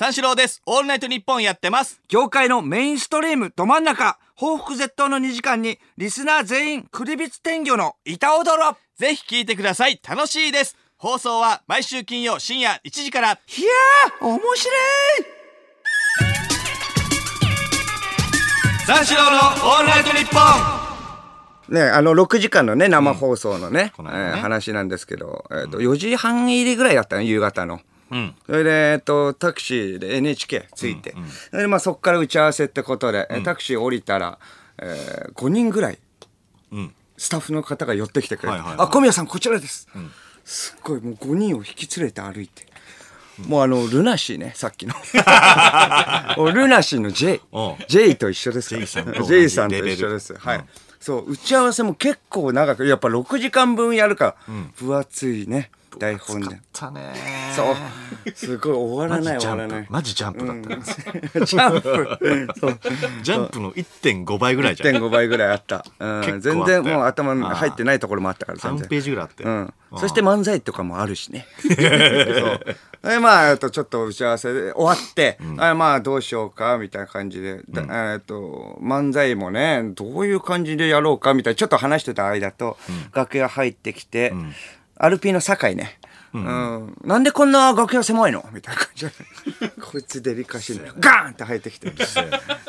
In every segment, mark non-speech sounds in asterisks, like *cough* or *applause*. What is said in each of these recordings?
三四郎です。オールナイトニッポンやってます。業界のメインストリームど真ん中報復絶倒の2時間にリスナー全員クリビツ天魚の板踊ろぜひ聞いてください。楽しいです。放送は毎週金曜深夜1時から。いやー面白い三四郎のオールナイトニッポンね、あの6時間のね生放送のね,、この間ねえー話なんですけど、えーと4時半入りぐらいだったの夕方の。うん。それで、えっと、タクシーで NHK 着いて、それでまあ、そこから打ち合わせってことで、タクシー降りたら、えー5人ぐらいうん。スタッフの方が寄ってきてくれて「はいはいはい。あ小宮さんこちらです」すっごいもう5人を引き連れて歩いて。もうあのルナシーねさっきの。*laughs* ルナシーの J J と一緒です。から J さんと一緒です。はい、うん。そう打ち合わせも結構長くやっぱ6時間分やるから、分厚いね台本で。たねそう。すごい終わらない終わらない。マジジャンプだった。ね。ジャンプ。そう。ジャンプの1.5倍ぐらいじゃん。1.5倍ぐらいあった、うん、結構全あったよ然もう頭に入ってないところもあったから全3然ページぐらいあって。うん、そして漫才とかもあるしね。そう。でまあ、えっと、ちょっと打ち合わせで終わって、あまあどうしようかみたいな感じで、だえっと漫才もねどういう感じでやろうかみたいなちょっと話してた間と、楽屋入ってきて、アルピーの酒井ね、うん。なんでこんな楽屋狭いの？みたいな感じ。で *laughs* こいつデリカシーでガーンって入ってきて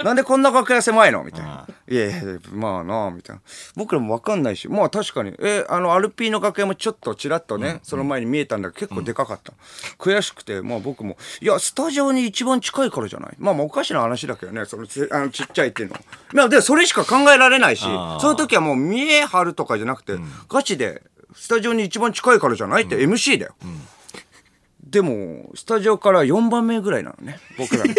なんでこんな楽屋狭いの？みたいな。いやいやまあなあみたいな。僕らも分かんないし。まあ確かに。えあのアルピーの楽屋もちょっとちらっとね、その前に見えたんだけど結構でかかった、悔しくてまあ僕も。いやスタジオに一番近いからじゃない？まあまあおかしな話だけどね。そのちあのちっちゃいっていうの。はまあでそれしか考えられないしその時はもう見え張るとかじゃなくて、ガチでスタジオに一番近いからじゃないって MC だよ、でもスタジオから4番目ぐらいなのね *laughs* 僕らの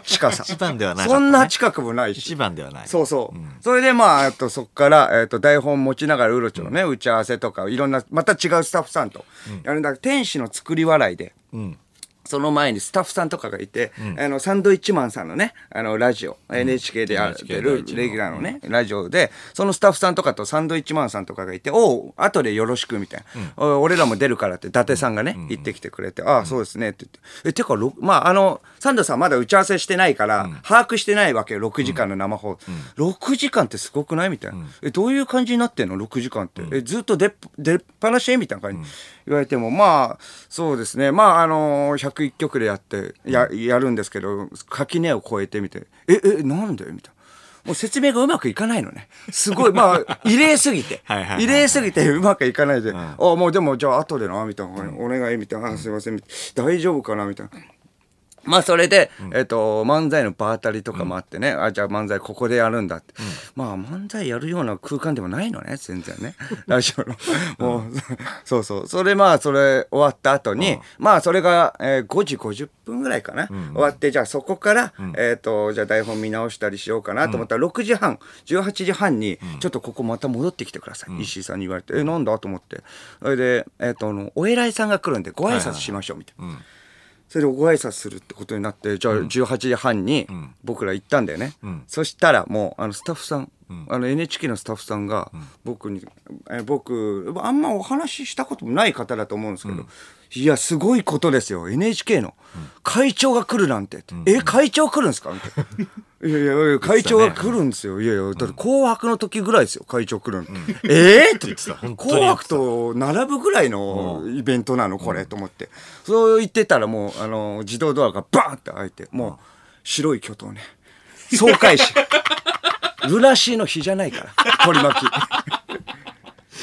近さ。一番ではなかったねそんな近くもないし。一番ではない。そうそう。それでまあ、えっと、そこから、えっと、台本持ちながらうろちょろね、打ち合わせとか、いろんな、また違うスタッフさんと、やるんだけど天使の作り笑いで、うん。その前にスタッフさんとかがいて、あの、サンドイッチマンさんのね、あの、ラジオ、NHK でやってるレギュラーのね、ラジオで、そのスタッフさんとかとサンドイッチマンさんとかがいて、おう、後でよろしくみたいな。お俺らも出るからって、伊達さんがね、言ってきてくれて、ああ、そうですねって言って。え、てか、ろまあ、あの、サンドさんまだ打ち合わせしてないから、把握してないわけよ、6時間の生放送。6時間ってすごくないみたいな。え、どういう感じになってんの ?6 時間って。え、ずっと出っ出っ放しみたいな感じ。言われても、まあ、そうですね。まあ、あの101曲でやって、や、やるんですけど、垣根を越えてみて、え、え、なんで？みたいな。もう説明がうまくいかないのね。すごい、まあ、*laughs* 異例すぎて。異例すぎてうまくいかないで、あ、もうでも、じゃあ後でな、みたいな、お願い、みたいな、あすいません、大丈夫かな、みたいな。まあそれで、えっと漫才の場当たりとかもあってね、あじゃあ漫才ここでやるんだって、まあ漫才やるような空間でもないのね。全然ね。*laughs* ラジオの。もう *laughs* そうそう。それまあそれ終わった後に、まあそれが、えー5時50分ぐらいかな、終わってじゃあそこから、えっ、とじゃあ台本見直したりしようかなと思ったら、6時半18時半に、ちょっとここまた戻ってきてください、石井さんに言われてえなんだと思って。それで、えっとお偉いさんが来るんでご挨拶しましょうみたいな。それでご挨拶するってことになってじゃあ18時半に僕ら行ったんだよね、そしたらもうあのスタッフさん、あの NHK のスタッフさんが僕に、え僕あんまお話ししたこともない方だと思うんですけど、いやすごいことですよ NHK の会長が来るなんて、え会長来るんですか？みたいな。*laughs* いやいやいや会長が来るんですよ。いやいや、だって紅白の時ぐらいですよ、会長来るの。ええって言ってた。紅白と並ぶぐらいのイベントなの、これ、と思って。そう言ってたらもう、あの、自動ドアがバーンって開いて、もう、白い巨頭ね。総会誌。*laughs* ルラシーの日じゃないから、取り巻き。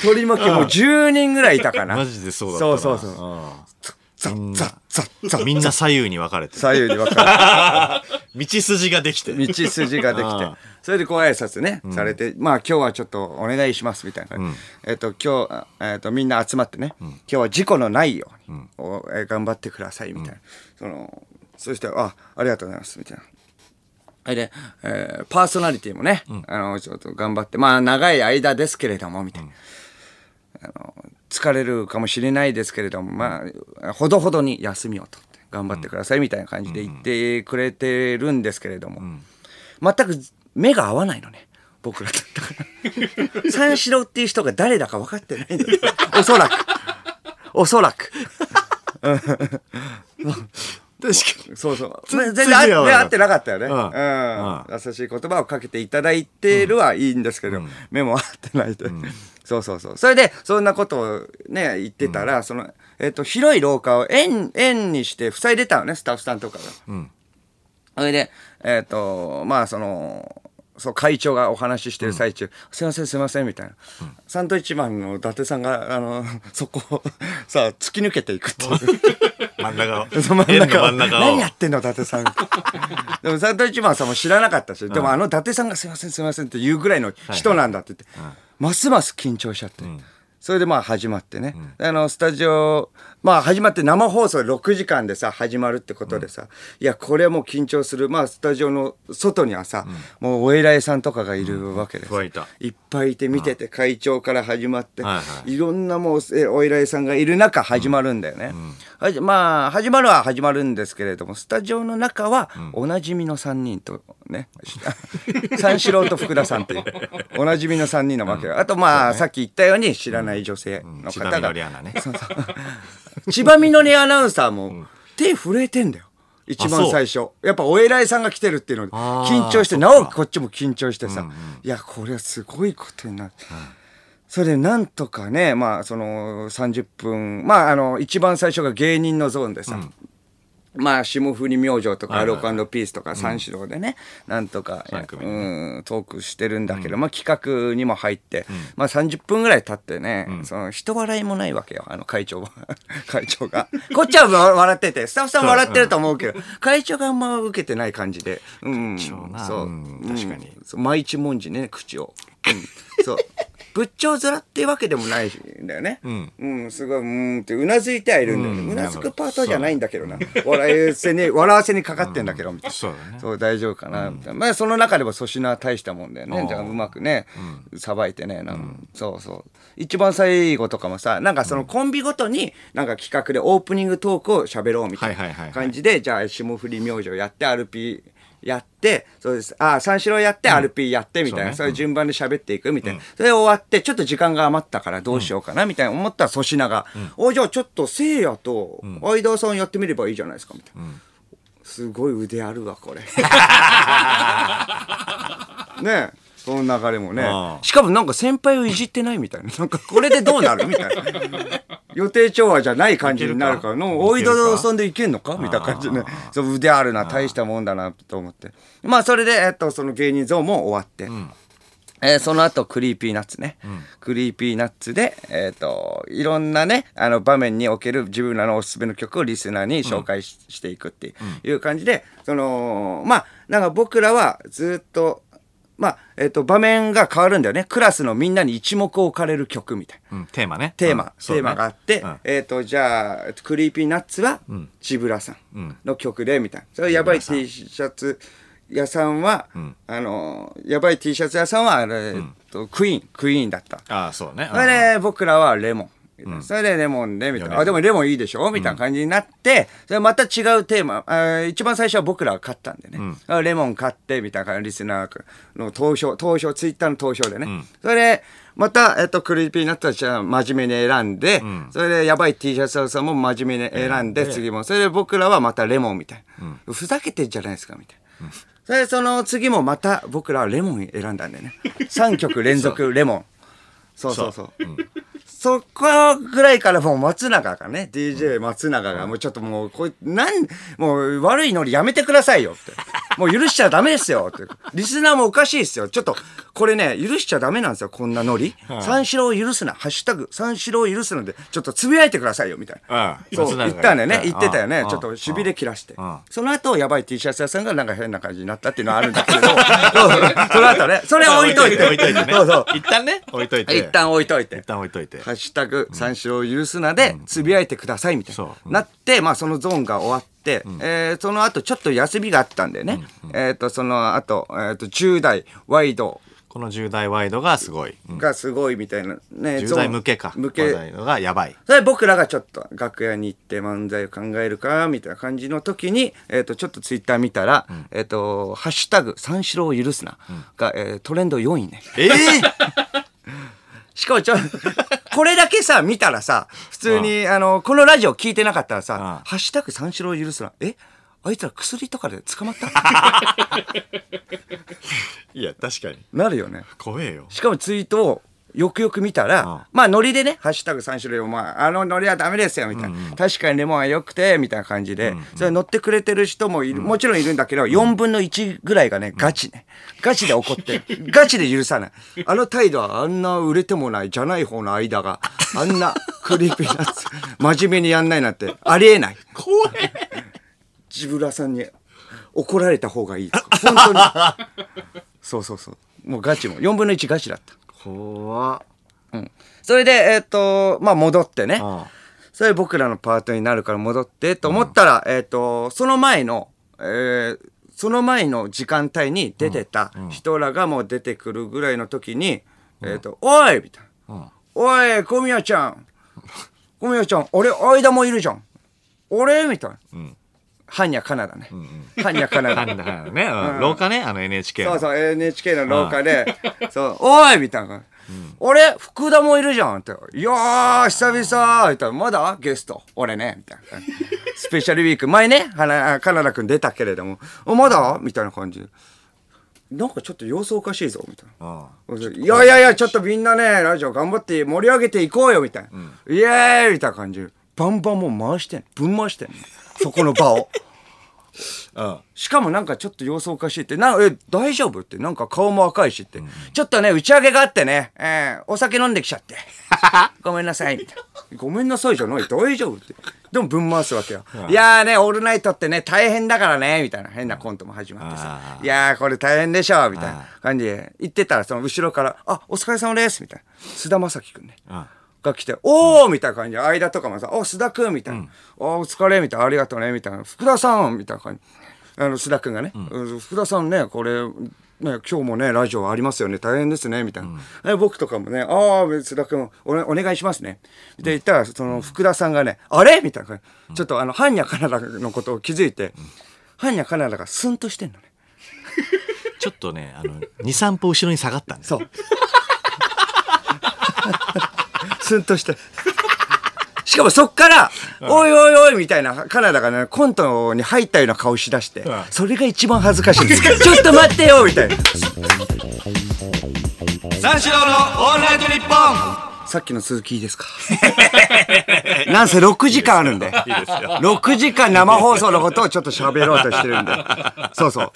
取り巻きもう10人ぐらいいたかな。*laughs* マジでそうだったな。そうそうそう。うザッザッザッザッ。んみんな左右に分かれて。左右に分かる。*laughs* 道筋ができて。道筋ができてそれでご挨拶ね、されてまあ今日はちょっとお願いしますみたいな感じ、えっ、と今日、あえっとみんな集まってね、今日は事故のないように、おえー頑張ってくださいみたいな、そのそしてあありがとうございますみたいな。で、えーパーソナリティもね、あのちょっと頑張ってまあ長い間ですけれどもみたいな。あの疲れるかもしれないですけれどもまあほどほどに休みを取って頑張ってくださいみたいな感じで言ってくれてるんですけれども、全く目が合わないのね僕らだったから。三四郎っていう人が誰だか分かってないん *laughs* おそらく。おそらく。うん確かに。そうそう。つ全然合ってなかったよね。うん。うん。優しい言葉をかけていただいてるはいいんですけど、目も合ってないで。そうそうそう。それで、そんなことをね、言ってたら、その、えっと、広い廊下を円、円にして塞いでたのね、スタッフさんとかが。んそれで、えっと、まあ、その、そう会長がお話ししてる最中、すいませんすいませんみたいな、サンドイッチマンの伊達さんがあのそこをさ突き抜けていくっていう。*laughs* 真ん中を。*laughs* その真ん中を。何やってんの伊達さん。*laughs* でもサンドイッチマンさんも知らなかったし、でもあの伊達さんが「すいませんすいません」って言うぐらいの人なんだって言って、ますます緊張しちゃって、それでまあ始まってね、あのスタジオまあ始まって生放送6時間でさ始まるってことでさ、いやこれはもう緊張する。まあスタジオの外にはさ、もうお偉いさんとかがいるわけです、うんいたいっぱいいて見てて、会長から始まって、はいはい。いろんなもうえお偉いさんがいる中始まるんだよね、はじまあ始まるは始まるんですけれどもスタジオの中はおなじみの3人とね、*laughs* 三四郎と福田さんっていう *laughs* おなじみの3人なわけよ、あとまあ、さっき言ったように知らない女性の方が、のりアナね *laughs* 千葉みのりアナウンサーも手震えてんだよ。一番最初。やっぱお偉いさんが来てるっていうので緊張してなおこっちも緊張してさ、いやこれはすごいことになる、それでなんとかねまあその30分まああの一番最初が芸人のゾーンでさ、まあ霜降り明星とかはいはいアロコピースとか三四郎でね、なんとか、うん、トークしてるんだけど、まあ企画にも入って、まあ30分ぐらい経ってね、その人笑いもないわけよあの会長は。*laughs* 会長が。*laughs* こっちは笑っててスタッフさん笑ってると思うけど、会長があんま受けてない感じで、うん、そう、うん。確かに。毎日文字ね口を、うん、そう仏頂面っていうわけでもないんだよね。んうん、すごい、うーんってうなずいてはいるんだよね。うなずくパートじゃないんだけどな。笑いせに、笑わせにかかってんだけど、みたいな。そうだねそう、大丈夫かな、みたいな。まあ、その中でも粗品は大したもんだよね。じゃあ、うまくね、さばいてね、なんかそうそう。一番最後とかもさ、なんかそのコンビごとに、なんか企画でオープニングトークを喋ろうみたいな感じで、じゃあ、霜降り明星やって、RP やって、そうです。あ、三四郎やって、RP やって、みたいな、そねそうういう順番で喋っていくみたいな。それ終わって、ちょっと時間が余ったからどうしようかな、みたいな思ったら粗品が、お、じゃあちょっとせいやと相田さんやってみればいいじゃないですか、みたいな。すごい腕あるわ、これ。*laughs* ねえ。その流れもねしかもなんか先輩をいじってないみたいな。なんかこれでどうなるみたいな。*laughs* 予定調和じゃない感じになるから、の大井田さんでいけんのか？みたいな感じでね。そう腕あるな、大したもんだなと思って。まあそれで、えっと、その芸人像も終わって。えーその後クリーピーナッツね、クリーピーナッツで、えっといろんなねあの場面における自分らのおすすめの曲をリスナーに紹介し,、していくっていう感じでそのまあなんか僕らはずっとまあえっと場面が変わるんだよね。クラスのみんなに一目置かれる曲みたいな。うんテーマね。テーマ、うんテーマがあって、うん。えっ、と、じゃあ、 Creepy Nutsは、 Zeebraさんの曲で、みたいな。それやばい T シャツ屋さんは、あの、やばい T シャツ屋さんは、あれえっと、クイーン、クイーンだった。ああそうね。それで、僕らはレモン。それでレモンで、みたいな。あ、でもレモンいいでしょ？みたいな感じになって、それまた違うテーマ。あー一番最初は僕らが勝ったんでね。あレモン勝って、みたいなリスナーの投票、投票、ツイッターの投票でね。それで、また、えっと、 Creepy Nutsはじゃあ真面目に選んで、それでやばい T シャツ屋さんも真面目に選んで、次も。それで僕らはまたレモンみたいな。ふざけてんじゃないですか、みたいな。それでその次もまた僕らはレモン選んだんだよね。3曲連続レモン。そうそうそう。そこぐらいからもう松永がね、DJ 松永がもうちょっともう、こいなん、もう悪いノリやめてくださいよって。もう許しちゃダメですよって。リスナーもおかしいですよ。ちょっと、これね、許しちゃダメなんですよ、こんなノリ。三四郎を許すな。ハッシュタグ、三四郎を許すので、ちょっとつぶやいてくださいよ、みたいな。ああそう、言ったんだよね。言ってたよねちょっとしびれ切らしてあ。その後、やばい T シャツ屋さんがなんか変な感じになったっていうのはあるんだけど、そうその後ね、それ置いといて。置いといてねそうそう。一旦ね置いといて一旦置いといて一。旦置いといてハッシュタグ、三四郎を許すなで、つぶやいてくださいみたいな。なって、まあそのゾーンが終わって、えーその後ちょっと休みがあったんでね。えっと、その後、えっと、10代ワイド。この10代ワイドがすごい、うん。がすごいみたいなね。10ゾーン代向け。か向け。がやばい。それ僕らがちょっと楽屋に行って漫才を考えるかみたいな感じの時に、えっとちょっとツイッター見たら、えっとハッシュタグ三四郎を許すな」が、えートレンド4位ね。ええしかもちょ *laughs* これだけさ見たらさ普通にあのこのラジオ聞いてなかったらさ「ハッシュタグ三四郎を許すな」え？あいつら薬とかで捕まった？*laughs* いや確かに。なるよね。怖えよ。しかもツイートをよくよく見たら、うん。まあノリでね「ハッシュタグ3種類をまああのノリはダメですよ」みたいな、確かにレモンは良くてみたいな感じで、それ乗ってくれてる人もいる、もちろんいるんだけど4分の1ぐらいがねガチね。ガチで怒ってる。ガチで許さない。あの態度はあんな売れてもないじゃない方の間があんなCreepy Nuts *laughs* 真面目にやんないなんてありえない。怖え Zeebraさんに怒られた方がいい本当に。*laughs* そうそうそう。もうガチも。4分の1ガチだった怖っそれで、えっ、と、まあ戻ってね。あそれ僕らのパートになるから戻ってと思ったら、えっ、と、その前の、えーその前の時間帯に出てた人らがもう出てくるぐらいの時に、えっ、と、おいみたいな。うんおい、小宮ちゃん。小宮ちゃん、俺、間もいるじゃん。俺みたいな。ハンニャカナダね。ハンニャカナダ。ね、うん。廊下ねあの NHK の。そうそう NHK の廊下で「そうおい!」みたいな「俺福田もいるじゃん」って「いやー久々」みたいな「まだ？ゲスト。俺ね」みたいな。スペシャルウィーク。前ねはなカナダ君出たけれども「おまだ?」みたいな感じ。でなんかちょっと様子おかしいぞ。みたいな。あいやいやいや、ちょっとみんなね、ラジオ頑張って盛り上げていこうよ、みたいな。イエーイ！みたいな感じ。で。バンバンもう回してん。ぶん回してん。の。そこの場を。あ *laughs* しかもなんかちょっと様子おかしいって、な、え、大丈夫って、なんか顔も赤いしって、ちょっとね、打ち上げがあってね、えーお酒飲んできちゃって。*laughs* ごめんなさい、みたいな。ごめんなさいじゃない、大丈夫って。でもぶん回すわけよ。いやーね、オールナイトってね、大変だからね、みたいな変なコントも始まってさあ。いやー、これ大変でしょ、みたいな感じで言ってたら、その後ろから、あ、お疲れ様です、みたいな。菅田将暉くんね。あが来て、おーみたいな感じで、間とかもさ、お、須田くんみたいな。お、お疲れみたいな、ありがとうねみたいな。福田さんみたいな感じ。あの、須田くんがね、うん福田さんね、これ、ね、今日もね、ラジオありますよね、大変ですね、みたいな。え僕とかもね、ああ、須田くんお、お願いしますね。で、言ったら、その、福田さんがね、あれ？みたいな感じ。ちょっと、あの、ハンニャカナダのことを気づいて、ハンニャカナダがスンとしてんのね。*laughs* ちょっとねあの23歩後ろに下がったんですそう。スンとして。*laughs* しかもそっから、おいおいおいみたいな、カナダがね、コントに入ったような顔しだして、んそれが一番恥ずかしいです。ちょっと待ってよみたいな。三四郎のオールナイトニッポンさっきの続きいいですか？*laughs* なんせ6時間あるんで。6時間生放送のことをちょっと喋ろうとしてるんで。そうそう。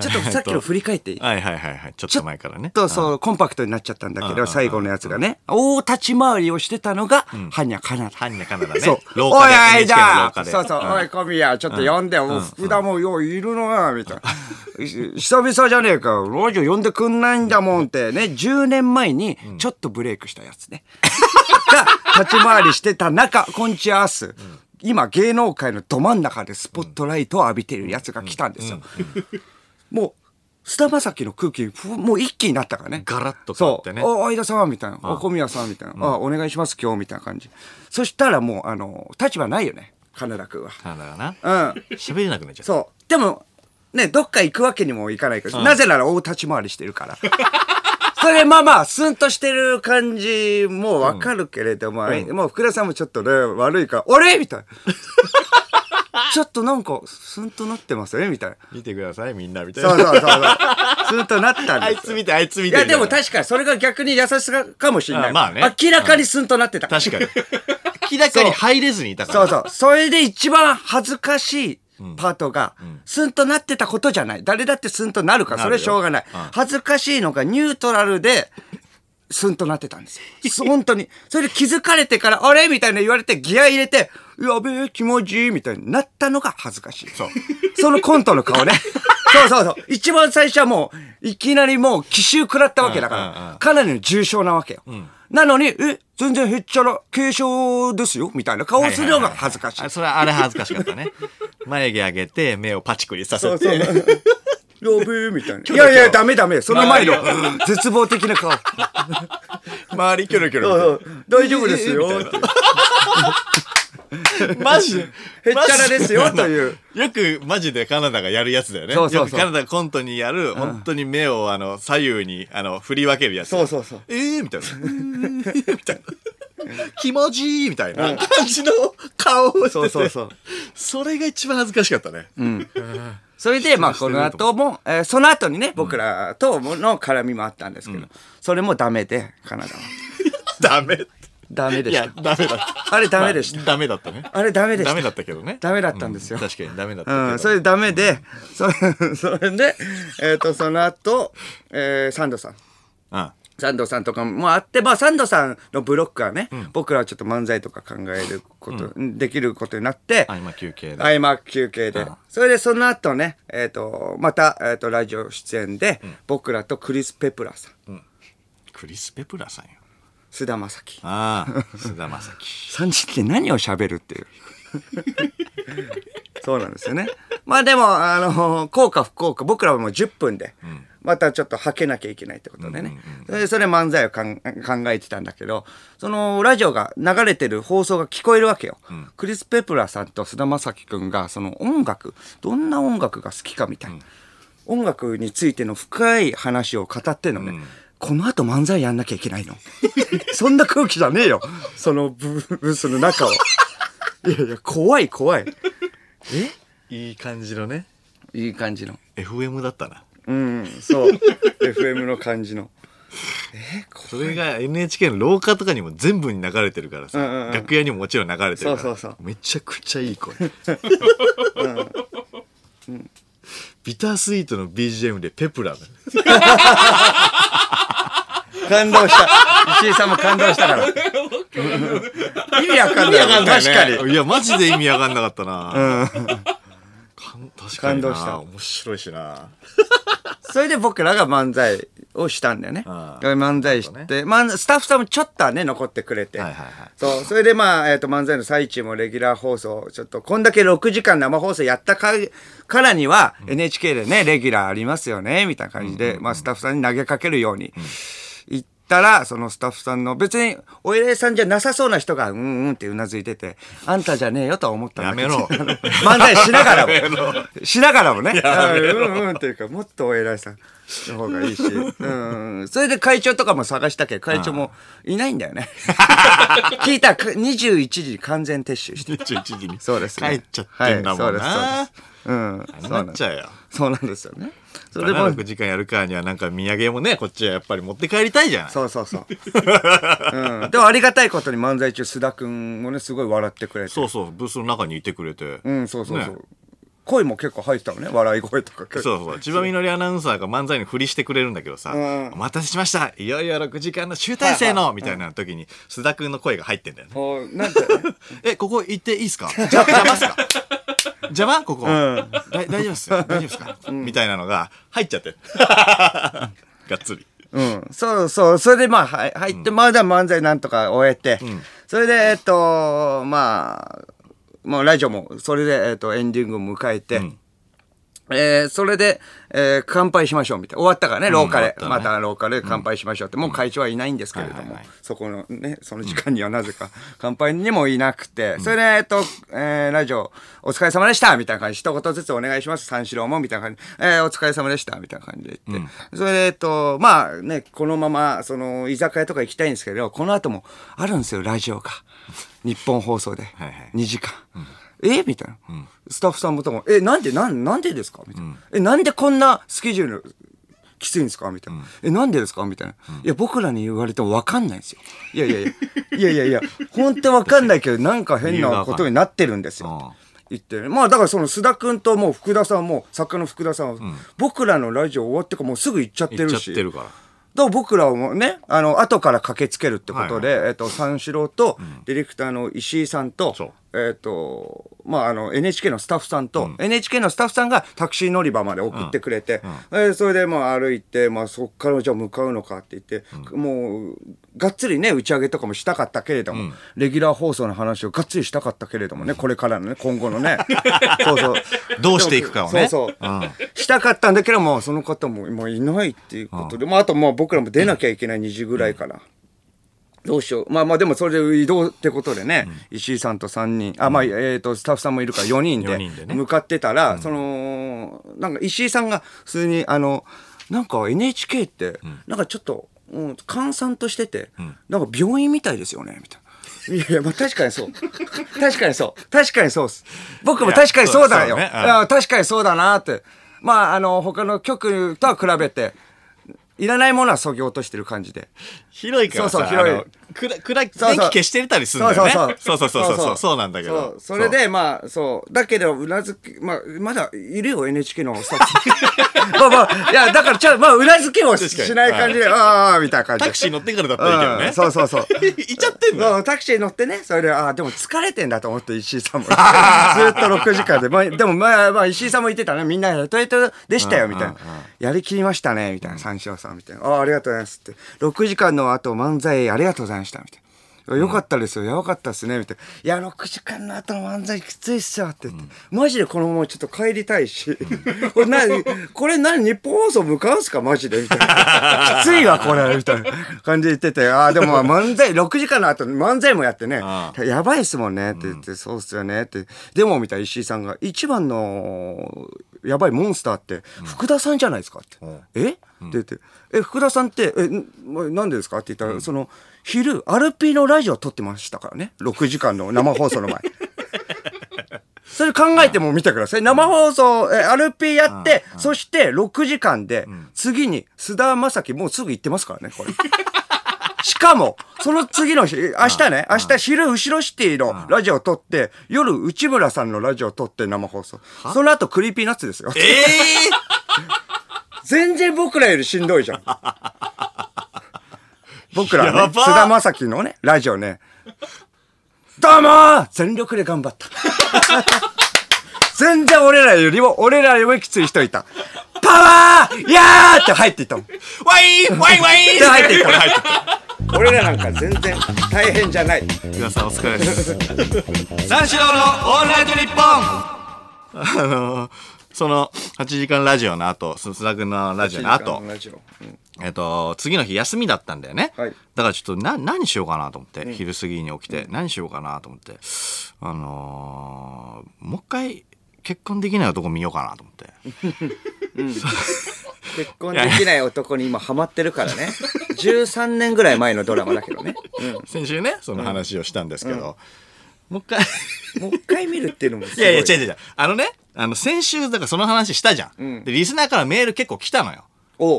ちょっとさっきの振り返って。いいはいはいはいはい。ちょっと前からね。とそうコンパクトになっちゃったんだけど最後のやつがね。大立ち回りをしてたのが般若かなだハンニャカナダね。そう。廊下で。おいおい NHK じのゃあそうそう、ん。おい、小宮、ちょっと呼んで、お福田もよういるのな、みたいな。久々じゃねえか、ラジオ呼んでくんないんだもんって。ね、10年前にちょっとブレイクしたやつね。*laughs* が、立ち回りしてた中、コンチアース。今、芸能界のど真ん中でスポットライトを浴びてるやつが来たんですよ。もう、菅田将暉の空気、ふもう一気になったからね。ガラッと変わってねそう。お、相田さんみたいな。お、小宮さんみたいな。あ、お願いします、今日みたいな感じ。そしたらもう、あの、立場ないよね。金田君は。カナダがなうん。喋れなくなっちゃったそう。でも、ね、どっか行くわけにもいかないから。なぜなら大立ち回りしてるから。*laughs* それまあまあ、スンとしてる感じもわかるけれども、もう福田さんもちょっとね、悪いから、あれ？みたいな。*laughs* ちょっとなんか、スンとなってますねみたいな。見てくださいみんなみたいそうなそうそうそう。スンとなったんですよあいつ見てあいつ見ていや、でも確かにそれが逆に優しさかもしれない。あまあね明らかにスンとなってた。確かに明らかに入れずにいたからそうそう。それで一番恥ずかしいパートが、スンとなってたことじゃない。誰だってスンとなるから、それはしょうがない。恥ずかしいのがニュートラルで、スンとなってたんですよ。そ *laughs* う本当に。それで気づかれてから、あれ？みたいな言われて、ギア入れて、やべえ、気持ちいいみたいになったのが恥ずかしい。そう。そのコントの顔ね。*laughs* そうそうそう。一番最初はもう、いきなりもう奇襲食らったわけだかうんうんうんら、かなりの重症なわけよ。なのに、え、全然へっちゃら、軽症ですよみたいな顔するのが恥ずかしいあ。それはあれ恥ずかしかったね眉毛上げて目をパチクリさせてやべえみたいな。いやいや、ダメダメ。その前の絶望的な顔。周りキョロキョロ大丈夫ですよ。ってマジ？でへっちゃらですよ、という。よくマジでカナダがやるやつだよね。そうそうそうよくカナダがコントにやる、本当に目をあの左右にあの振り分けるやつ。そうそうそう。えーみたいな。えーみたいな。気持ちいいみたいな感じの顔をしててそうそうそうそれが一番恥ずかしかったね。それで、まあ、この後も、えーその後にね、僕らとの絡みもあったんですけど、それもダメで、カナダは。*laughs* ダメ。いやダメでし、ダメだった。あれダメでしたまあダメだったね。た。あれダメでした。ダメだったけどね。ダメだったんですよ。う確かにダメだった。うん、それでダメで、それそれで、えっ、と、その後、えーサンドさん。うんサンドさんとかもあって、まあ、サンドさんのブロックはね、僕らはちょっと漫才とか考えること、できることになって、あ、今休憩で。合間休憩でうん。それでその後ね、えっ、と、また、えっ、と、ラジオ出演で、僕らとクリス・ペプラーさん、クリス・ペプラさんよ。菅田将暉。ああ、菅田将暉。*laughs* 三人って何を喋るっていう。*laughs* そうなんですよね。まあでも、あの、効果不効果、僕らはもう10分で、またちょっと吐けなきゃいけないってことでね。それでそれ漫才を考えてたんだけど、そのラジオが流れてる放送が聞こえるわけよ。クリス・ペプラさんと菅田将暉くんが、その音楽、どんな音楽が好きかみたいな。音楽についての深い話を語ってんのね。この後漫才やんなきゃいけないの。*laughs* そんな空気じゃねえよ。そのブブースの中を。いやいや、怖い怖い。いい感じのね。いい感じの。FM だったな。うん、そう。*laughs* FM の感じの。えこそれが NHK の廊下とかにも全部に流れてるからさ、うんうんうん。楽屋にももちろん流れてるからそうそうそう。めちゃくちゃいい声、ビタースイートの BGM でペプラだね。感動した。石井さんも感動したから。意味わかんない。確かに。いやマジで意味わかんなかったな、かん確かにな。感動した。面白いしなそれで僕らが漫才をしたんだよね。漫才して、まあ、スタッフさんもちょっとはね、残ってくれて。はいはいはいそう。それでまあ、えっ、と、漫才の最中もレギュラー放送、ちょっと、こんだけ6時間生放送やったかからには、NHK でね、レギュラーありますよね、みたいな感じで、まあ、スタッフさんに投げかけるように、言ったら、そのスタッフさんの、別に、お偉いさんじゃなさそうな人が、うんうんってうなずいてて、あんたじゃねえよとは思ったんだけど。やめろ *laughs* 漫才しながらも。しながらもね。うんうんっていうか、もっとお偉いさんの方がいいし。うん。それで会長とかも探したけど、会長もいないんだよね。*laughs* 聞いたらか21時に完全撤収して。11時にそうです、ね。帰っちゃってんだもんな、はい、そうです、そうです。うん。そうなっちゃうよそうなんですよね。それでも、6時間やるからにはなんか土産もねこっちはやっぱり持って帰りたいじゃないそうそうそう。*laughs* うん。でもありがたいことに漫才中、須田くんもね、すごい笑ってくれて。そうそうブースの中にいてくれて、うん、そうそうそう。ね。声も結構入ってたのね、笑い声とか結構。そうそう。千葉みのりアナウンサーが漫才に振りしてくれるんだけどさ「ん。お待たせしました。いよいよ6時間の集大成の」みたいな時に須田君の声が入ってんだよね。おなんて、*laughs*「えここ行っていいっすか？邪魔っすか？*laughs* 邪魔ここ、だ大丈夫っすよ。*laughs* 大丈夫っすか、みたいなのが入っちゃって。*laughs* がっつり。うん、そうそう、それでまあ、はい入って、まだ漫才なんとか終えて、それで、えっと、まあ、もうラジオも、それで、えっと、エンディングを迎えて、えーそれで、えー乾杯しましょうみたいな。終わったからね、廊下で。終わったね。また廊下で乾杯しましょうって。もう会長はいないんですけれども、そこのね、その時間にはなぜか、乾杯にもいなくて、それで、えっと、えーラジオ、お疲れ様でしたみたいな感じ、一言ずつお願いします、三四郎も、みたいな感じ、えーお疲れ様でしたみたいな感じで言って、それで、えっと、まあね、このまま、その、居酒屋とか行きたいんですけど、この後もあるんですよ、ラジオが。日本放送で。はいはい。2時間。え？みたいな、スタッフさんもとも、え、なんで、なん、なんでですか？みたいな、え、なんでこんなスケジュールきついんですか？みたいな、え、なんでですか？みたいな、いや、僕らに言われても分かんないんですよ。いやいやいや、いやいやいや、本当分かんないけど、なんか変なことになってるんですよ。言って。ね。まあ、だからその須田君ともう福田さんも、作家の福田さんは、僕らのラジオ終わってからもうすぐ行っちゃって行っちゃっるし。てるから。だから僕らもね、あの、後から駆けつけるってことで、えっと、三四郎と、ディレクターの石井さんとえっと、まあ、あの、NHK のスタッフさんと、NHK のスタッフさんがタクシー乗り場まで送ってくれて、えーそれでまあ歩いて、まあそっからじゃあ向かうのかって言って、もう、がっつりね、打ち上げとかもしたかったけれども、レギュラー放送の話をがっつりしたかったけれどもね、これからのね、今後のね。*laughs* そうそう。どうしていくかをね。そうそう。したかったんだけども、その方ももういないっていうことで、まああともう僕らも出なきゃいけない2時ぐらいから。どうしよう。まあまあでもそれで移動ってことでね、石井さんと3人、あ、まあえっ、と、スタッフさんもいるから4人で四人でね向かってたら、その、なんか石井さんが普通に、あの、なんか NHK って、なんかちょっと、うん、閑散としてて、なんか病院みたいですよね、みたいな。*laughs* いやいや、まあ確かにそう。*laughs* 確かにそう。確かにそうっす。僕も確かにそうだよ。ね確かにそうだなって。まあ、あの、他の局とは比べて、いらないものはそぎ落としてる感じで。広いからさ、そうそう広い。あの暗い暗いそうそう。電気消してたりするんだよね。そうそうそう。そうそうそうなんだけそどう。それでまあそう。だけどうなずきまあまだいるよ NHK のスタッフまあまあいやだからちゃうまあうなずきもしない感じでああみたいな感じ。でタクシー乗ってからだったらいいけどね。うんそうそうそう。*laughs* いっちゃってんの？そうタクシー乗ってねそれでああでも疲れてんだと思って石井さんも。*laughs* ずっと6時間で、まあ、でもまあまあ石井さんも言ってたね。みんなヘトヘトでしたよみたいな。やりきりましたねみたいな。三四郎さんみたいな。ああありがとうございますって。6時間の後漫才ありがとうございましたみたいな。よかったですよ、やばかったですね、みたいな。いや、6時間の後の漫才きついっすよって言って、マジでこのままちょっと帰りたいし、*laughs* これ何、これ何、日本放送向かうんすか、マジでみたいな。*laughs* きついわ、これ、みたいな感じで言ってて、ああ、でもまあ漫才、6時間の後漫才もやってね。あ、やばいっすもんねって言って、そうっすよねって。でも、みたいな石井さんが、一番の、やばいモンスターって、福田さんじゃないですかって。え？って言って、え、福田さんって、え、なんでですかって言ったら、その、昼、アルピーのラジオ撮ってましたからね。6時間の生放送の前。*laughs* それ考えても見てください。生放送、え、アルピーやって、そして6時間で、次に菅田将暉もうすぐ行ってますからね、これ。しかも、その次の日、明日ね、明日昼後ろシティのラジオを撮って、夜内村さんのラジオを撮って生放送。その後 Creepy Nutsですよ。ええ *laughs* 全然僕らよりしんどいじゃん。*laughs* 僕らね、菅田将暉のね、ラジオね。どうもー全力で頑張った。全然俺らよりも、俺らよりもきつい人いた。パワーいやーって入っていったもん。ワインワインワインで入っていった入ってった。俺らなんか全然大変じゃない。皆さんお疲れです。三四郎のオールナイトニッポンあのーその8時間ラジオの後、須田君のラジオの後、えっと、次の日休みだったんだよね。はいだからちょっとな、何しようかなと思って、昼過ぎに起きて、何しようかなと思って、あのーもう一回結婚できない男見ようかなと思って。結婚できない男に今ハマってるからね。*laughs* 13年ぐらい前のドラマだけどね。先週ね、その話をしたんですけど、もう一回、もう一回見るっていうのもすごいやいや、違う違う。あのね、あの、先週、だからその話したじゃん。うんで、リスナーからメール結構来たのよ。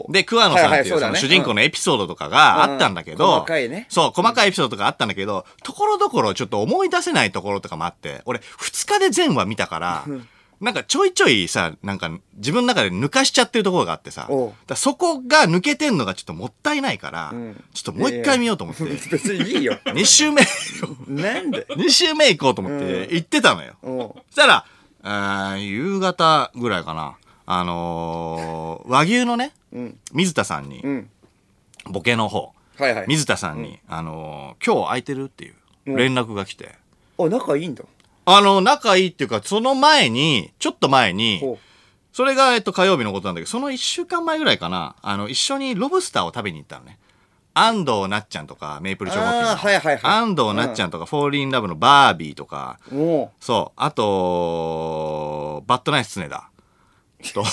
で、桑野さんっていうその主人公のエピソードとかがあったんだけど、うん細かいね。そう、細かいエピソードとかあったんだけど、ところどころちょっと思い出せないところとかもあって、俺、2日で全話見たから、なんかちょいちょいさ、なんか自分の中で抜かしちゃってるところがあってさ、そこが抜けてんのがちょっともったいないから、ん。ちょっともう一回見ようと思って、別にいいよ。2週目、なんで？2週目行こうと思って行ってたのよ。おう。そしたら、あー夕方ぐらいかな。あのー和牛のね、うん。水田さんにう、ん。ボケの方、はいはい。水田さんに、あのー今日空いてるっていう連絡が来て、あ、仲いいんだ。あの、仲いいっていうか、その前に、ちょっと前に、ほそれが、えっと、火曜日のことなんだけど、その一週間前ぐらいかな、あの、一緒にロブスターを食べに行ったのね。安藤なっちゃんとか、メイプル超合金の。あーはいはいはい安藤なっちゃんとか、フォーリーンラブのバービーとか、う。もそう。あと、バッドナイス常田。と、う、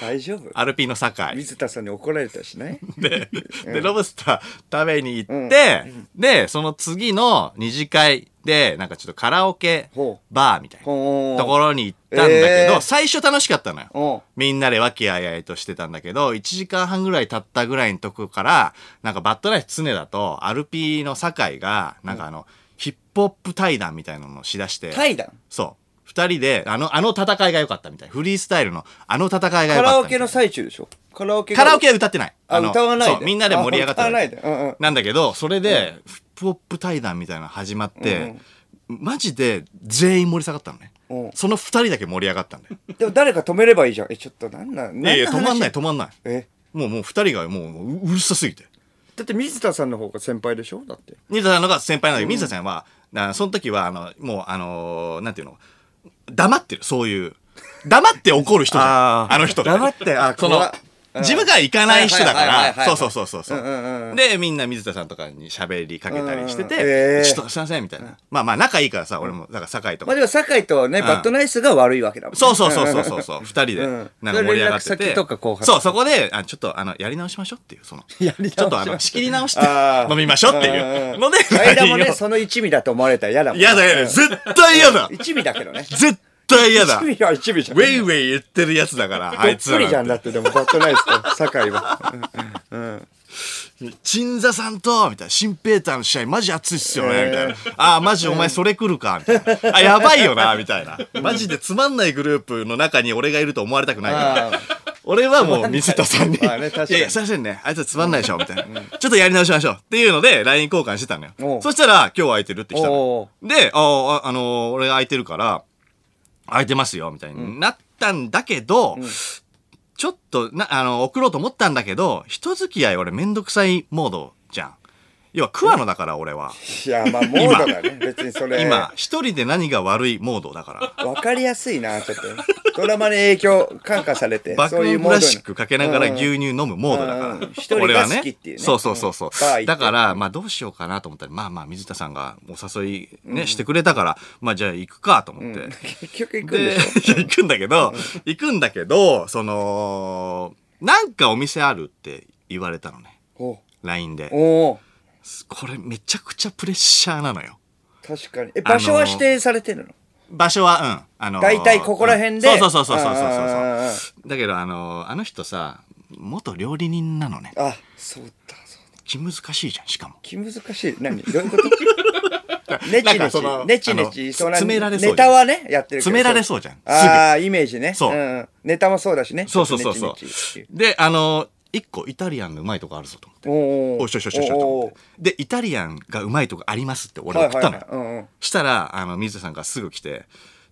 大丈夫？アルピーの酒井。水田さんに怒られたしね。*laughs* で、で、ロブスター食べに行って、で、その次の二次会で、なんかちょっとカラオケほバーみたいなところに行ったんだけど、えー。最初楽しかったのよ。みんなで和気あいあいとしてたんだけど、1時間半ぐらい経ったぐらいのとこから、なんかバッドナイス常だと、アルピーの酒井が、なんかあの、ヒップホップ対談みたいなのをしだして、対談？そう。二人で、あの、あの戦いが良かったみたい。フリースタイルの、あの戦いが良かった。カラオケの最中でしょ？カラオケがカラオケは歌ってない。あの歌わないみんなで盛り上がってあ歌わないでうんうんなんだけど、それで、ヒップホップ対談みたいなの始まって、マジで全員盛り下がったのねうん。その二人だけ盛り上がったんだよ。でも誰か止めればいいじゃん。え、ちょっとなんなんいやいや、止まんない、と。止まんない。え、もうもう二人がもうううるさすぎて。だって水田さんの方が先輩でしょだって。水田さんのが先輩なんだけど、水田さんは、あその時は、あの、もう、あのーなんていうの、黙ってる、そういう。黙って怒る人じゃん。あの人が。黙って、あ、その事務官行かない人だから、そうそうそうそうそう。うんうんうん。で、みんな水田さんとかに喋りかけたりしてうんうんうん。へーて、ちょっとすいません、みたいな。まあまあ仲いいからさ、俺も、だから酒井とか。まあ。でも酒井とね、んバッドナイスが悪いわけだもんね。そうそうそうそうそうそう、二人でうん、なんか盛り上がってて。そう、そこで、あちょっと、あの、やり直しましょうっていう、その、*laughs* やり直しちょっとあの、仕切り直して飲みましょうっていう。ので、間もね、を。その一味だと思われたら嫌だもん。嫌だ嫌だ、うん絶対嫌だ。一味だけどね。絶対嫌だ。ウェイウェイ言ってるやつだから、あいつらじゃんだって、でもバッドナイスと酒井は。*laughs* うん鎮座さんと、みたいな、シンペーターの試合マジ熱いっすよね、みたいな。ああ、マジお前それ来るか、みたいな。*laughs* あ、やばいよな、みたいな。マジでつまんないグループの中に俺がいると思われたくないから。*laughs* 俺はもう水田さんに、いやいや、すいませんね、あいつつまんないでしょ、みたいな。ちょっとやり直しましょう。っていうので、LINE 交換してたのよそしたら、今日空いてるって来たの。で、ああ、あのー俺が空いてるから、空いてますよ、みたいになったんだけど、ちょっと、な、あの、送ろうと思ったんだけど、人付き合い俺めんどくさいモードじゃん。要は、桑野だから俺は。いや、まあ、モードだね。別にそれ。今、一人で何が悪いモードだから。わかりやすいな、ちょっと。ドラマに影響、感化されて。爆そういうモラシックかけながら牛乳飲むモードだから。一人が俺は好きっていうねそうそうそうそううんバー行ってだから、まあどうしようかなと思ったら、まあまあ水田さんがお誘いね、してくれたから、まあじゃあ行くかと思って。結局行くんで、でしょ。いや *laughs* 行くんだけど、行くんだけど、その、なんかお店あるって言われたのね。お LINE で。おーこれめちゃくちゃプレッシャーなのよ。確かに。え、場所は指定されてるの？場所は、うん。あのー大体ここら辺で。うんそうそうそうそうそうそう。だけど、あのーあの人さ、元料理人なのね。ーあそうだ、そうだ。気難しいじゃん、しかも。気難しい。何どういうことネチネチネチネチ、そうなん詰められそうネタはね、やってるけど。詰められそうじゃんああ、イメージね。そうんんネタもそうだしね。そうそうそうそう。で、あのー一個イタリアンのうまいとこあるぞと思って。おしょしょしょしょと思って。で、イタリアンがうまいとこありますって俺送ったのよ。はいはいはいうんうんしたら、あの、水田さんがすぐ来て、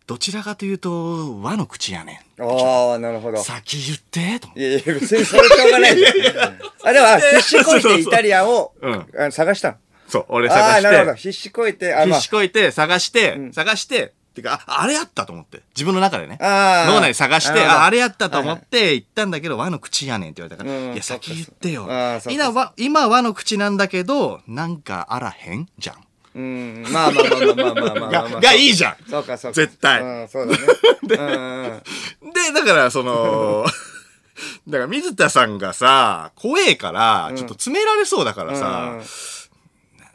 どちらかというと、和の口やねん。ああ、なるほど。先言って、と思って。いやいや、別にそれしょうがないじゃん。あ、でも、*laughs* あ必死こいてイタリアンを探したの。そう、俺探して。なるほど。必死こいて、必死こいて探して、探して、てていうか、あ、あれやったと思って。自分の中でね。脳内探して、あ、あれやったと思って行ったんだけど、和の口やねんって言われたから、いや、先言ってよ。今は、今和の口なんだけど、なんかあらへんじゃん。うん、まあまあまあまあまあまあ、がいいじゃん。そうかそうか。絶対、うん、そうだね。で,だからその *laughs* だから水田さんがさ怖えからちょっと詰められそうだからさ、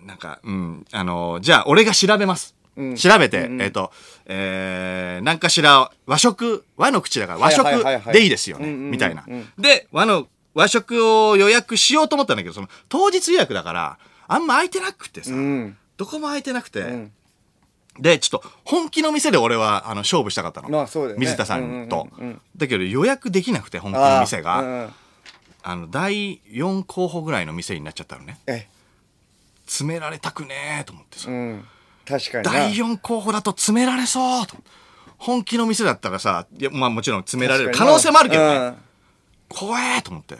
なんかうん。あのじゃあ俺が調べます。うん調べて、えっ、と、えー、なんかしら和食、和の口だから和食でいいですよね、みたいなうん。で、和の、和食を予約しようと思ったんだけど、その、当日予約だから、あんま空いてなくてさ、うん。どこも空いてなくて、んで、ちょっと、本気の店で俺は、あの、勝負したかったの。まあそうね水田さんと。だけど予約できなくて、本気の店が。あの、第4候補ぐらいの店になっちゃったのね。え、詰められたくねえと思ってさ。うん。確かにな。第4候補だと詰められそうと。本気の店だったらさ、いや、まあもちろん詰められる可能性もあるけどね。うん怖えと思って。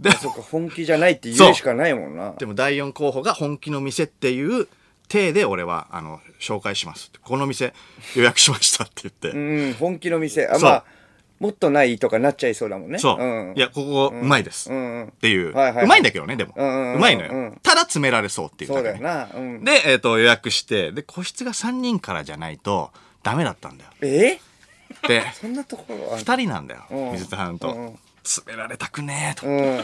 で、そっか、本気じゃないって言うしかないもんな。でも第4候補が本気の店っていう体で俺は、あの、紹介します。この店予約しましたって言って。うん、本気の店。あ、まあ、もっとないとかなっちゃいそうだもんね。そう。んいや、ここうまいです。っていう。うまいんだけどね、でも。うまいのよ。うんただ詰められそうっていうそうだけねだよな。うん。で、えっ、と、予約して、で、個室が3人からじゃないとダメだったんだよ。え？で、*laughs* そんなところある？2人なんだよ。うん水田さんと。詰められたくねえと。うん。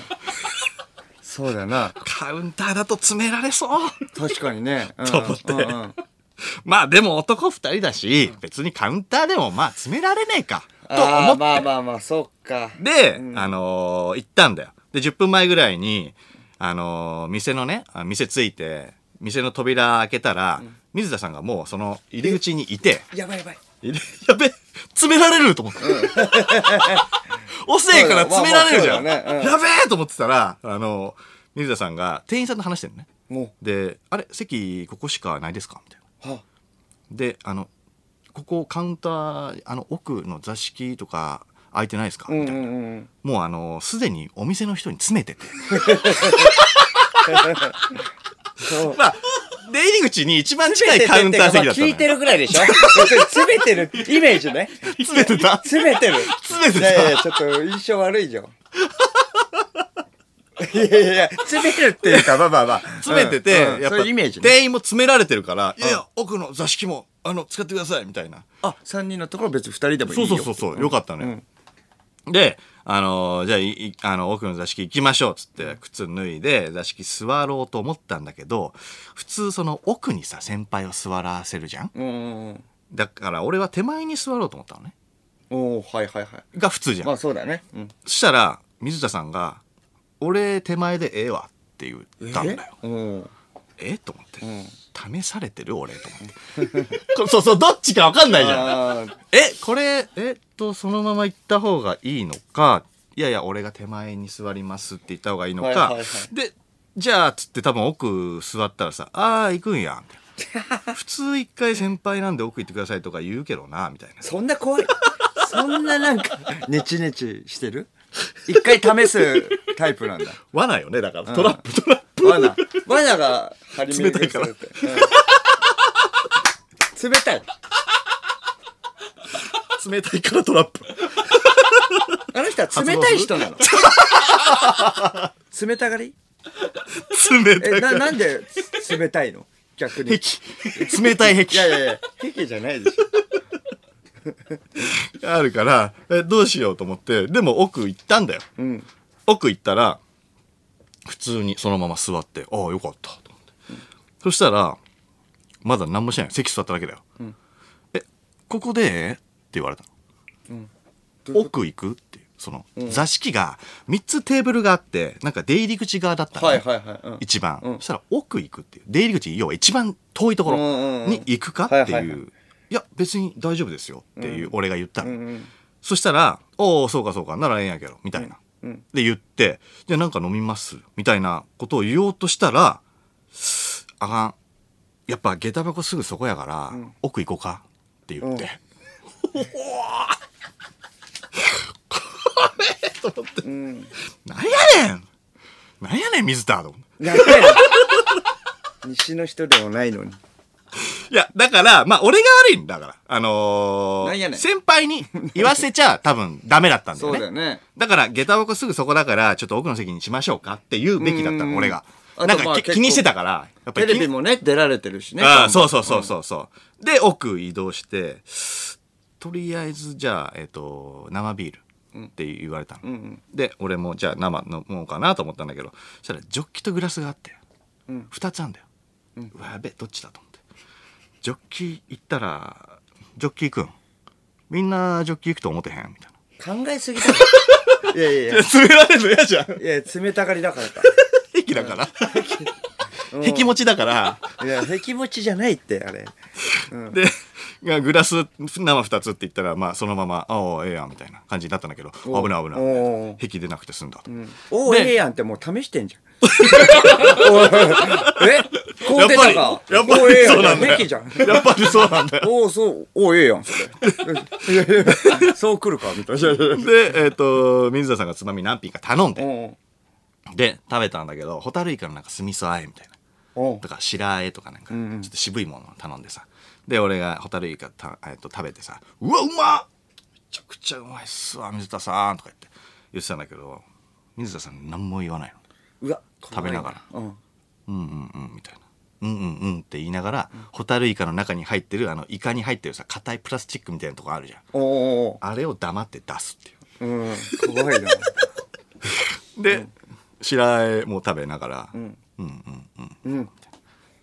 *laughs* そうだな。カウンターだと詰められそう。確かにね。うんと思ってまあでも男2人だし、別にカウンターでもまあ詰められねえか。とあー思って。まあまあまあ、そうか。で、あのー行ったんだよ。で、10分前ぐらいに、あのー店のね、あ店着いて、店の扉開けたら、水田さんがもうその入り口にいて、やばいやばい。*laughs* やべ、詰められると思って。*laughs* 遅えから詰められるじゃん。まあまあねうんやべえと思ってたら、あの、水田さんが店員さんと話してるのね。もで、あれ、席ここしかないですかみたいな。う、はで、あの、ここカウンター、あの奥の座敷とか空いてないですか？うんうみたいな。んうん。もうあの、すでにお店の人に詰めてて。まあ、出入り口に一番近いカウンター席だったのよ聞いてるぐらいでしょ？詰めてるイメージね。詰めてた？詰めてる。詰めてた？いやいや、ちょっと印象悪いじゃん。いやいや詰めるっていうか、まあまあまあ。詰めてて、うんうんやっぱそういうイメージね。店員も詰められてるから、いやいや、奥の座敷も、あの、使ってください、みたいな。あ、3人のところ別に2人でもいいそうよ。そうそうそう、よかったのよ。で、あのーじゃあいい、あの、奥の座敷行きましょう、つって、靴脱いで、座敷座ろうと思ったんだけど、普通その奥にさ、先輩を座らせるじゃん？うんうんうん。だから俺は手前に座ろうと思ったのね。おおはいはいはい。が普通じゃん。まあそうだね。うん。そしたら、水田さんが、俺手前でええわって言ったんだよ。え？うん。え？と思って、ん。試されてる俺？と思って。*laughs* こそうそうどっちか分かんないじゃん。え？これえ？っとそのまま行った方がいいのか？いやいや俺が手前に座りますって言った方がいいのか、はいはいはい。でじゃあつって多分奥座ったらさ「ああ行くんや」みたいな普通一回先輩なんで奥行ってくださいとか言うけどなみたいな。そんな怖い。そんななんか、ネチネチしてる？一回試すタイプなんだ。罠よねだから。トラップトラップ罠。罠が *laughs* 張り巡らされて。うん冷たい。冷たいからトラップあの人は冷たい人なの。冷たがり？え、な、冷たいからなんで冷たいの？逆に。い壁冷たい壁やいやいや、壁じゃないでしょ。*laughs* あるからえどうしようと思ってでも奥行ったんだようん。奥行ったら普通にそのまま座ってああよかった。と思って、そしたらまだ何もしない。席座っただけだよ、えここでって言われたの、奥行くっていうその、座敷が3つテーブルがあってなんか出入り口側だったの、はいはいはい。うん。一番、うん。そしたら奥行くっていう。出入り口要は一番遠いところうんうんうん。に行くかっていう、いや別に大丈夫ですよっていう俺が言ったの、うんうん。そしたら「おおそうかそうか。ならええんやけど」みたいな、うんで言って「じゃあなんか飲みます」みたいなことを言おうとしたら「あかん。やっぱ下駄箱すぐそこやから、奥行こうか」って言 *laughs* って、うん。なんやねん！なんやねん水田と西の人でもないのに。いや、だから、まあ、俺が悪いんだから。あのー先輩に言わせちゃ多分ダメだったんだよね。そうだよね。だから、下駄箱すぐそこだから、ちょっと奥の席にしましょうかって言うべきだったうんの、俺が。なんか気にしてたから、やっぱりテレビもね、出られてるしね。ああ、そうそうそうそうそう。で、奥移動して、とりあえず、じゃあ、えっ、と、生ビールって言われたの。うんうん。で、俺も、じゃあ生飲もうかなと思ったんだけど、そしたら、ジョッキとグラスがあって、うん二つあんだよ。うわ、やべえ、どっちだと思。ジョッキ行ったら、ジョッキ行くん？みんなジョッキ行くと思ってへん？みたいな。考えすぎだろ。*laughs* いやいやいや。詰められるの嫌じゃん。いや、冷たがりだからか。*laughs* 壁だから。壁持ちだから。いや、壁持ちじゃないって、あれ。うん。で、がグラス生二つって言ったら、まあそのまま、ああ、ええやんみたいな感じになったんだけど、危ない危ない。壁出なくて済んだと。おお、でええやんってもう試してんじゃん。*laughs* え？こう出たか。やっぱりそうなんだよ。やっぱりそうなんだよ。おお、そう、おお、ええやん、それ。いやいやそう来るか、みたいな。で、えっ、と、水田さんがつまみ何品か頼んで、で、食べたんだけど、ホタルイカのなんか酢味噌あえみたいな。とか白あえとかなんか、ちょっと渋いものを頼んでさ。で、俺がホタルイカた、えっと食べてさ、うわ、うまっめちゃくちゃうまいっすわ、水田さんとか言って言ってたんだけど、水田さん何も言わないの。うわ、食べながらうん。うんうんうんみたいな。うんうんうんって言いながら、ホタルイカの中に入ってる、あの、イカに入ってるさ、硬いプラスチックみたいなとこあるじゃん。あれを黙って出すっていう。ううん、怖いな。*laughs* で、白あえも食べながら、うん、んうんうんうんうん。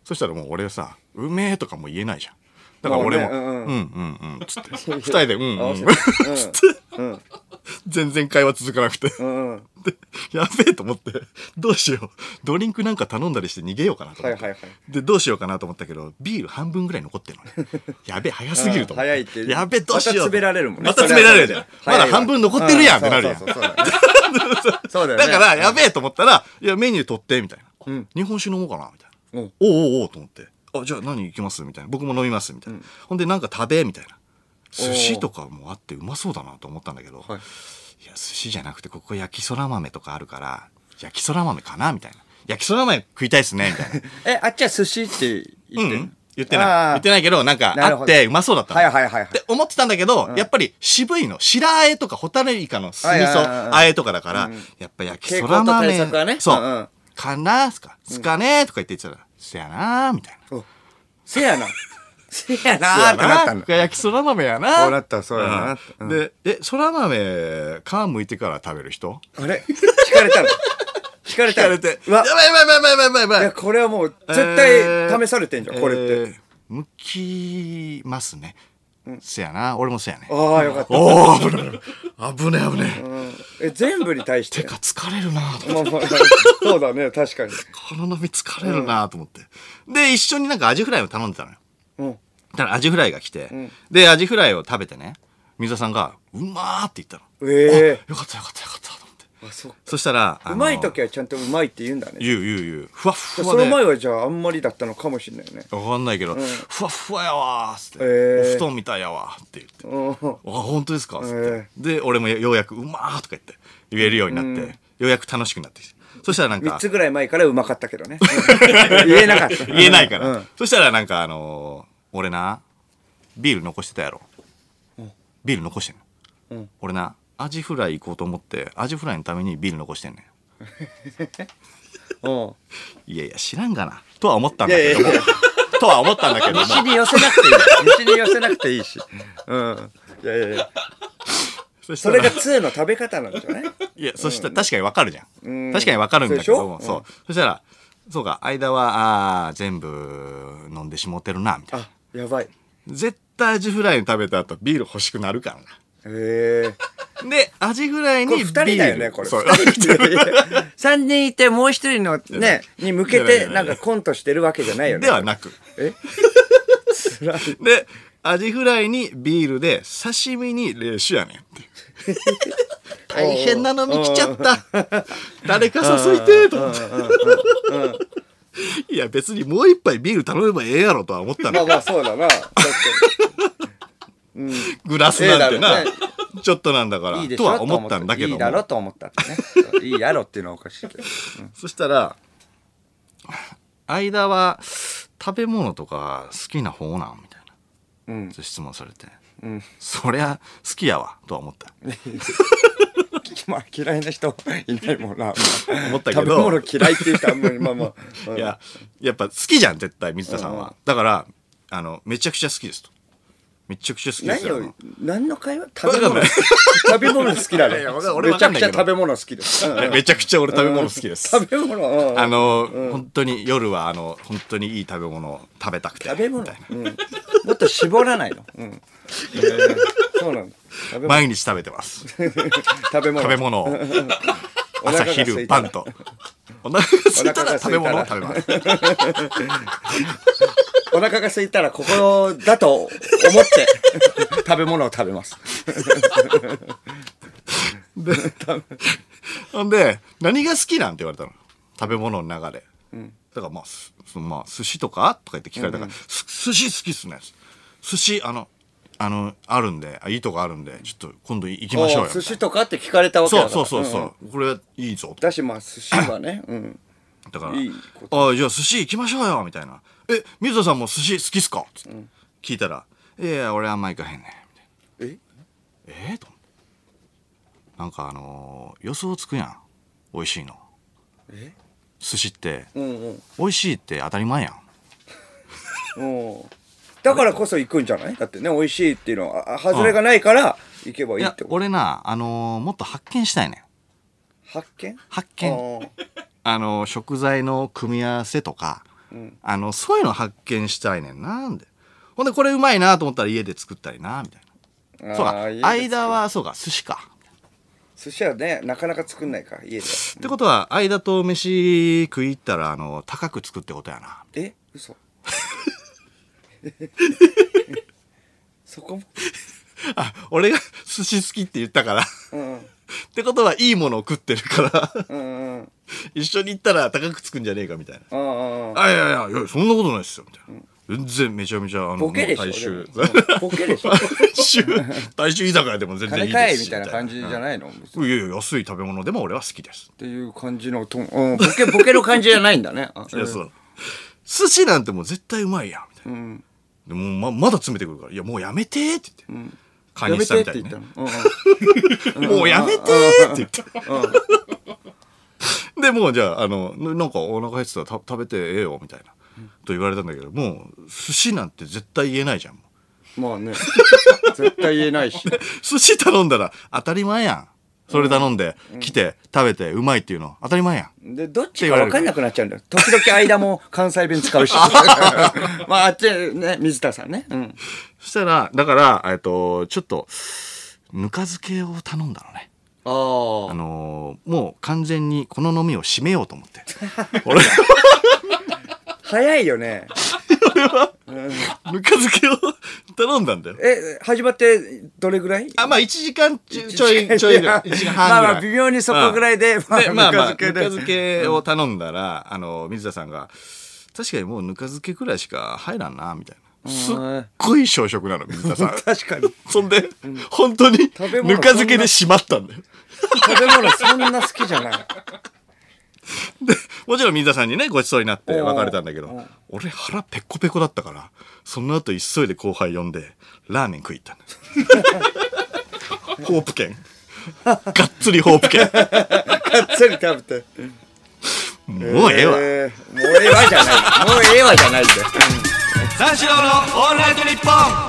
そしたらもう俺さ「うめえ」とかも言えないじゃんだから俺も「うんうん。うんうん」つって。二人で「うんうん *laughs*」うん。全然会話続かなくて。でやべえと思って。どうしよう。ドリンクなんか頼んだりして逃げようかなとでどうしようかなと思ったけどビール半分ぐらい残ってるのね。*laughs* やべえ早すぎると思って。早いって。やべえどうしようまた詰められるもんね。また詰められるじゃん。まだ半分残ってるやんってなるやん。だから、やべえと思ったら、いや、メニュー取って、みたいな。うん。日本酒飲もうかな、みたいな。う。んおうおうおうと思って。あ、じゃあ何行きます？みたいな。僕も飲みます、みたいな。ほんで、なんか食べ、みたいな。寿司とかもあってうまそうだなと思ったんだけど、はいいや、寿司じゃなくて、ここ焼きそら豆とかあるから、焼きそら豆かなみたいな。焼きそら豆食いたいっすね、みたいな。*laughs* え、あっちは寿司って言ってるうん。い言ってない。言ってないけど、なんかあってうまそうだったの。はいはいはいはいって思ってたんだけど、やっぱり渋いの。白あえとかホタルイカの酢味噌あえとかだから、やっぱ焼きそら豆。ねそう。うんうんかなすかすかねとか言って言ってたら、せやなみたいな。せやな。*laughs* せやなーってなったんだ。焼きそら豆やなそうなった、そうやなで、え、そら豆、皮むいてから食べる人？あれ？聞かれたの？聞かれたの？聞かれて。うわやばいやばいやばいやばいやばいやばいいや、これはもう絶えー対試されてんじゃん、これって。えー向きますね。せやな。俺もせやね。ああ、よかった。おお危ない危ねえ危ねえ。うんえ、全部に対して？てか疲れるなとまあまあそうだね、確かに。*laughs* この飲み疲れるなと思って。で、一緒になんかアジフライを頼んでたのよ。うん。だからアジフライが来て、で、アジフライを食べてね、水田さんが、うまーって言ったの。えよかったよかったよかったと思って。えあ、そっかそしたら、あのうまい時はちゃんとうまいって言うんだね。言う言う言う。ふわっふわそで。の前はじゃああんまりだったのかもしれないよね。わかんないけど、ふわっふわやわーっつって、えーお布団みたいやわーって言って。うん。あ、本当ですかっつって、えで、俺もようやく、うまーとか言って、言えるようになって、ようやく楽しくなってきて。そしたらなん3か、つぐらい前からうまかったけどね。*laughs* 言えなかった。言えないから。うんそしたらなんかあのー俺な、ビール残してたやろ。ビール残してんの。うん俺な、アジフライ行こうと思って、アジフライのためにビール残してんねうん。*laughs* ん。いやいや、知らんがな。とは思ったんだけどもいやいやい。とは思ったんだけども。*laughs* 西に寄せなくていい。西に寄せなくていいし。うん。いやいやいや。そそれが2の食べ方なんでしょうね。いや、そしたら確かにわかるじゃうんん。確かにわかるんだけども、そうそしたら、そうか、間は、あー全部飲んでしもてるな、みたいな。あ、やばい。絶対アジフライ食べた後ビール欲しくなるからな。へえ。で、アジフライにビール。2人だよね、これ。そう。*laughs* 3人いて、もう1人のね、に向けて、いやいやいやなんかコントしてるわけじゃないよね。ではなく。え？*laughs* で、アジフライにビールで、刺身に冷酒やねんって。*laughs* 大変な飲み来ちゃった。*laughs* 誰か誘いてーと思って。いや、別にもう一杯ビール頼めばええやろとは思ったの。まあまあ、そうだな。*laughs* グラスなんてな。ちょっとなんだから。とは思ったんだけどいいだろも。と思ったね。いいやろっていうのはおかしいけど。そしたら、間は食べ物とか好きな方なん？うん。質問されて。うん。そりゃ好きやわとは思った。*laughs* まあ、嫌いな人いないもんな。思ったけど食べ物嫌いっていう人あんまり、まあまあ。うんいや、やっぱ好きじゃん、絶対、水田さんは。だから、あの、めちゃくちゃ好きですと。めちゃくちゃ好きです何よ。を、何の会話？食べ物わかんない食べ物？好きだね *laughs* いや。俺めちゃくちゃわかんないけど食べ物好きです。うんえ *laughs* めちゃくちゃ俺食べ物好きです。食べ物、うんうんあの、本当に夜は、あの、本当にいい食べ物を食べたくて。食べ物？みたいなうんもっと絞らないの。うんえーそうな。毎日食べてます。*laughs* 食べ物。食べ物を。お腹朝昼晩と。お腹が空いたら食べ物を食べます。*laughs* お腹が空いたらここだと思って *laughs* 食べ物を食べます。ほんで、何が好きなんて言われたの？食べ物の中で。だからまあ、すそのまあ、寿司とかとか言って聞かれたから、す寿司好きっすね。寿司、あの、あの、あるんで、あいいとこあるんで、ちょっと今度行きましょうよ。お寿司とかって聞かれたわけだそうからそうそう。そう、ん。これいいぞ。と。だしまあ寿司はね、うん、だから、いいこあじゃあ寿司行きましょうよみたいな。え、水田さんも寿司好きっすか？つって聞いたら、いやいや、俺あんま行かへんねん。みたいなええー、となんかあのー予想つくやん。美味しいの。え？寿司ってうんうん。美味しいって当たり前やん。うん。だからこそ行くんじゃない？だってね美味しいっていうのはあ外れがないから行けばいいってこと。俺なあのーもっと発見したいねん。発見？発見。ああのー食材の組み合わせとか、ん。あのそういうの発見したいねんなんで。ほんでこれうまいなと思ったら家で作ったりなみたいな。ーそうか。あーいいです間はそうか寿司か寿司はねなかなか作んないから家でってことは間と飯食い行ったらあの高くつくってことやな。え？嘘。*laughs* そこ？もあ俺が寿司好きって言ったから。うんってことはいいものを食ってるから。うんうん。う *laughs* ん一緒に行ったら高くつくんじゃねえかみたいな。うんうんあいやいやいやそんなことないですよみたいな。全然めちゃめちゃあのボケでしょ大衆。ボケでしょ。大衆。居酒屋でも全然いいです。しいみたいな感じじゃないの、うん。いやいや安い食べ物でも俺は好きです。っていう感じのと、うん、ボケボケの感じじゃないんだね。あいやそう。寿司なんてもう絶対うまいやんみたいな。うん。でもうままだ詰めてくるから、いや、もうやめてーって言って。カやめニさんてってみたいにねね。*laughs* もうやめてーって言って。で、もうじゃあ、あの、なんかお腹減ってたらた食べてええよ、みたいな。と言われたんだけど、もう、寿司なんて絶対言えないじゃん。もうまあね。*laughs* 絶対言えないし。寿司頼んだら当たり前やん。それ頼んで、来て、食べて、うまいっていうの当たり前やん。でどっちか分かんなくなっちゃうんだよ。時々間も関西弁使うし。*laughs* まああっちね水田さんね。うん。そしたら、だから、えっと、ちょっと、ぬか漬けを頼んだのね。ああのーもう完全にこの飲みを締めようと思って。*laughs* 俺、早いよね *laughs* ぬか漬けを頼んだんだよ。え始まってどれぐらい？あ、まあ1時間ちょちょい、ちょいぐらい。1時間半。まあまあ微妙にそこぐらいで、うんで、まあまあ、ぬか漬けで漬けを頼んだら、あの、水田さんが、確かにもうぬか漬けくらいしか入らんな、みたいな。すっごい小食なの、水田さん。*laughs* 確かにそんで、本当に、ぬか漬けで締まったんだよ。食べ物そんな好きじゃないで、もちろん水田さんにね、ごちそうになって別れたんだけど、俺腹ペコペコだったから、その後急いで後輩呼んで、ラーメン食い行った。*laughs* ホープ券。がっつりホープ券。がっつり食べてもうええわ。えーもうええわじゃないもうええわじゃないんだよ三四郎のオールナイトニッポン